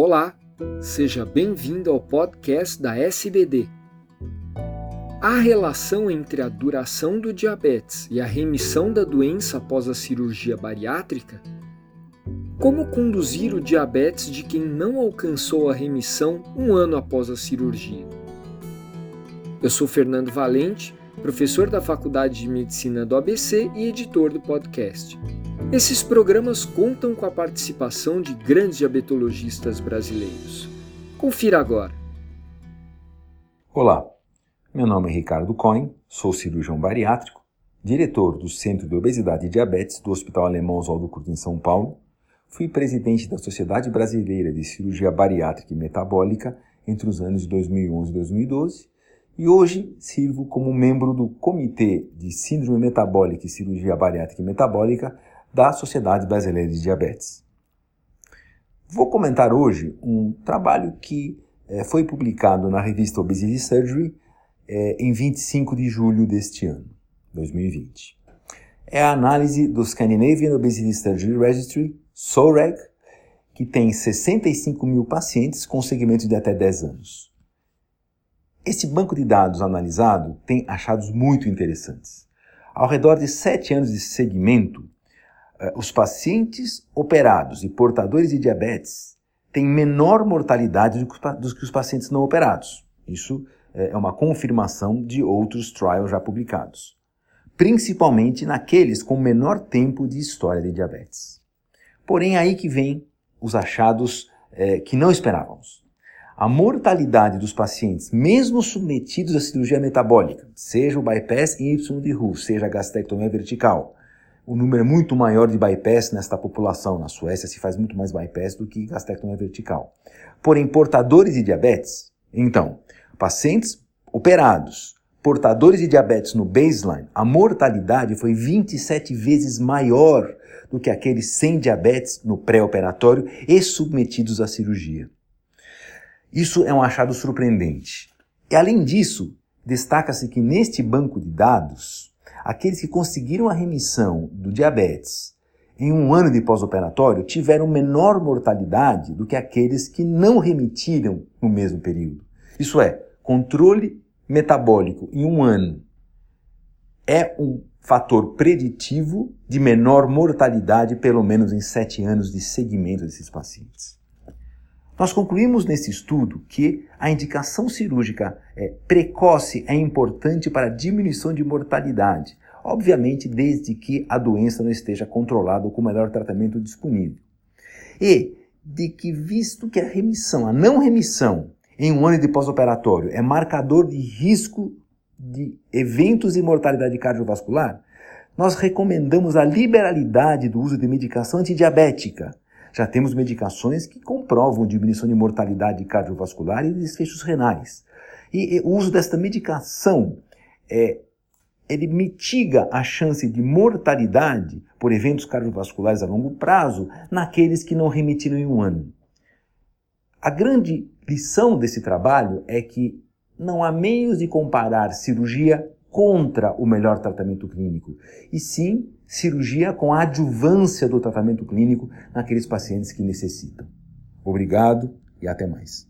Olá, seja bem-vindo ao podcast da SBD. Há relação entre a duração do diabetes e a remissão da doença após a cirurgia bariátrica? Como conduzir o diabetes de quem não alcançou a remissão um ano após a cirurgia? Eu sou Fernando Valente, professor da Faculdade de Medicina do ABC e editor do podcast. Esses programas contam com a participação de grandes diabetologistas brasileiros. Confira agora. Olá, meu nome é Ricardo Cohen, sou cirurgião bariátrico, diretor do Centro de Obesidade e Diabetes do Hospital Alemão Oswaldo Cruz em São Paulo, fui presidente da Sociedade Brasileira de Cirurgia Bariátrica e Metabólica entre os anos 2011 e 2012 e hoje sirvo como membro do Comitê de Síndrome Metabólica e Cirurgia Bariátrica e Metabólica da Sociedade Brasileira de Diabetes. Vou comentar hoje um trabalho que é, foi publicado na revista Obesity Surgery é, em 25 de julho deste ano, 2020. É a análise do Scandinavian Obesity Surgery Registry, SOREG, que tem 65 mil pacientes com segmentos de até 10 anos. Esse banco de dados analisado tem achados muito interessantes. Ao redor de 7 anos de segmento, eh, os pacientes operados e portadores de diabetes têm menor mortalidade do que os pacientes não operados. Isso eh, é uma confirmação de outros trials já publicados, principalmente naqueles com menor tempo de história de diabetes. Porém, aí que vem os achados é, que não esperávamos. A mortalidade dos pacientes, mesmo submetidos à cirurgia metabólica, seja o bypass em Y de Ru, seja a gastrectomia vertical, o número é muito maior de bypass nesta população. Na Suécia se faz muito mais bypass do que gastrectomia vertical. Porém, portadores de diabetes, então, pacientes operados, portadores de diabetes no baseline, a mortalidade foi 27 vezes maior do que aqueles sem diabetes no pré-operatório e submetidos à cirurgia. Isso é um achado surpreendente. E além disso, destaca-se que neste banco de dados, aqueles que conseguiram a remissão do diabetes em um ano de pós-operatório tiveram menor mortalidade do que aqueles que não remitiram no mesmo período. Isso é, controle metabólico em um ano é um fator preditivo de menor mortalidade, pelo menos em sete anos de segmento desses pacientes. Nós concluímos nesse estudo que a indicação cirúrgica é, precoce é importante para a diminuição de mortalidade, obviamente desde que a doença não esteja controlada com o melhor tratamento disponível. E de que, visto que a remissão, a não remissão em um ano de pós-operatório é marcador de risco de eventos de mortalidade cardiovascular, nós recomendamos a liberalidade do uso de medicação antidiabética já temos medicações que comprovam diminuição de mortalidade cardiovascular e desfechos renais. E, e o uso desta medicação é, ele mitiga a chance de mortalidade por eventos cardiovasculares a longo prazo naqueles que não remitiram em um ano. A grande lição desse trabalho é que não há meios de comparar cirurgia contra o melhor tratamento clínico, e sim cirurgia com a adjuvância do tratamento clínico naqueles pacientes que necessitam. Obrigado e até mais.